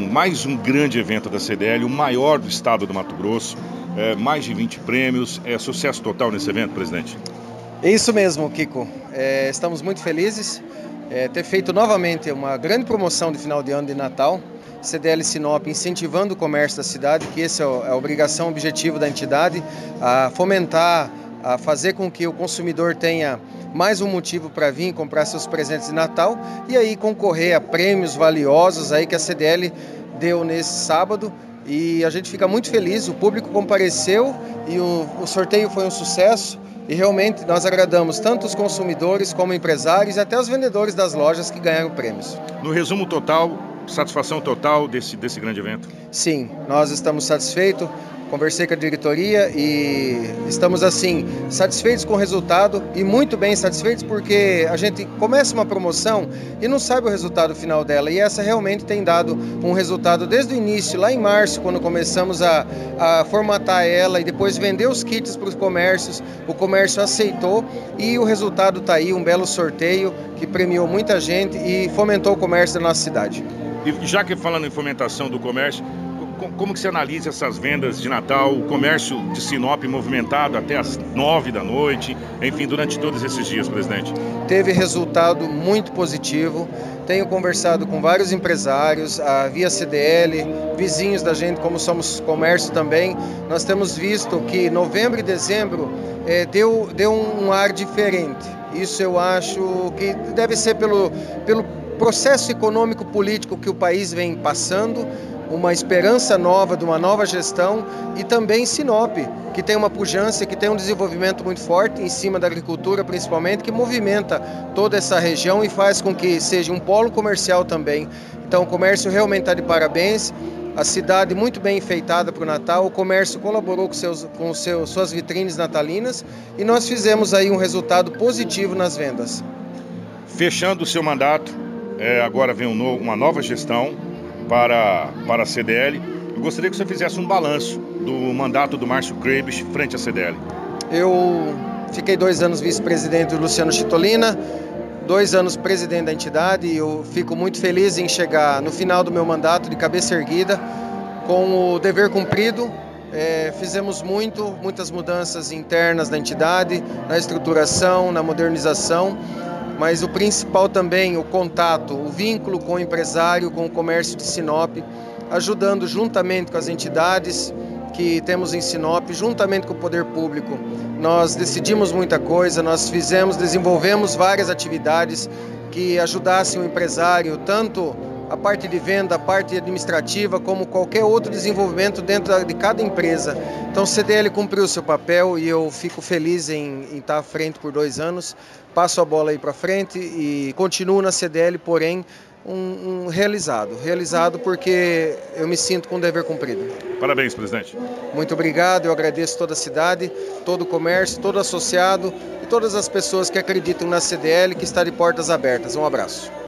mais um grande evento da CDL, o maior do estado do Mato Grosso, é, mais de 20 prêmios, é sucesso total nesse evento, presidente? É isso mesmo, Kiko. É, estamos muito felizes é, ter feito novamente uma grande promoção de final de ano de Natal. CDL Sinop incentivando o comércio da cidade, que essa é a obrigação, objetivo da entidade, a fomentar, a fazer com que o consumidor tenha mais um motivo para vir comprar seus presentes de Natal e aí concorrer a prêmios valiosos aí que a CDL deu nesse sábado. E a gente fica muito feliz, o público compareceu e o, o sorteio foi um sucesso. E realmente nós agradamos tanto os consumidores como empresários e até os vendedores das lojas que ganharam prêmios. No resumo total, satisfação total desse, desse grande evento? Sim, nós estamos satisfeitos conversei com a diretoria e estamos assim satisfeitos com o resultado e muito bem satisfeitos porque a gente começa uma promoção e não sabe o resultado final dela e essa realmente tem dado um resultado desde o início, lá em março, quando começamos a, a formatar ela e depois vender os kits para os comércios, o comércio aceitou e o resultado está aí, um belo sorteio que premiou muita gente e fomentou o comércio da nossa cidade. E já que falando em fomentação do comércio, como que você analisa essas vendas de Natal, o comércio de Sinop movimentado até as nove da noite, enfim, durante todos esses dias, presidente? Teve resultado muito positivo. Tenho conversado com vários empresários, a Via CDL, vizinhos da gente, como somos comércio também. Nós temos visto que novembro e dezembro é, deu, deu um ar diferente. Isso eu acho que deve ser pelo, pelo processo econômico político que o país vem passando uma esperança nova de uma nova gestão e também Sinop, que tem uma pujança, que tem um desenvolvimento muito forte em cima da agricultura, principalmente, que movimenta toda essa região e faz com que seja um polo comercial também. Então, o comércio realmente está de parabéns. A cidade muito bem enfeitada para o Natal, o comércio colaborou com, seus, com seus, suas vitrines natalinas e nós fizemos aí um resultado positivo nas vendas. Fechando o seu mandato, é, agora vem um no, uma nova gestão, para, para a CDL. Eu gostaria que você fizesse um balanço do mandato do Márcio Krebs frente à CDL. Eu fiquei dois anos vice-presidente do Luciano Chitolina, dois anos presidente da entidade e eu fico muito feliz em chegar no final do meu mandato de cabeça erguida, com o dever cumprido. É, fizemos muito, muitas mudanças internas da entidade, na estruturação, na modernização mas o principal também, o contato, o vínculo com o empresário, com o comércio de Sinop, ajudando juntamente com as entidades que temos em Sinop, juntamente com o poder público. Nós decidimos muita coisa, nós fizemos, desenvolvemos várias atividades que ajudassem o empresário tanto a parte de venda, a parte administrativa, como qualquer outro desenvolvimento dentro de cada empresa. Então, o CDL cumpriu o seu papel e eu fico feliz em, em estar à frente por dois anos. Passo a bola aí para frente e continuo na CDL, porém, um, um, realizado. Realizado porque eu me sinto com o dever cumprido. Parabéns, presidente. Muito obrigado, eu agradeço toda a cidade, todo o comércio, todo associado e todas as pessoas que acreditam na CDL que está de portas abertas. Um abraço.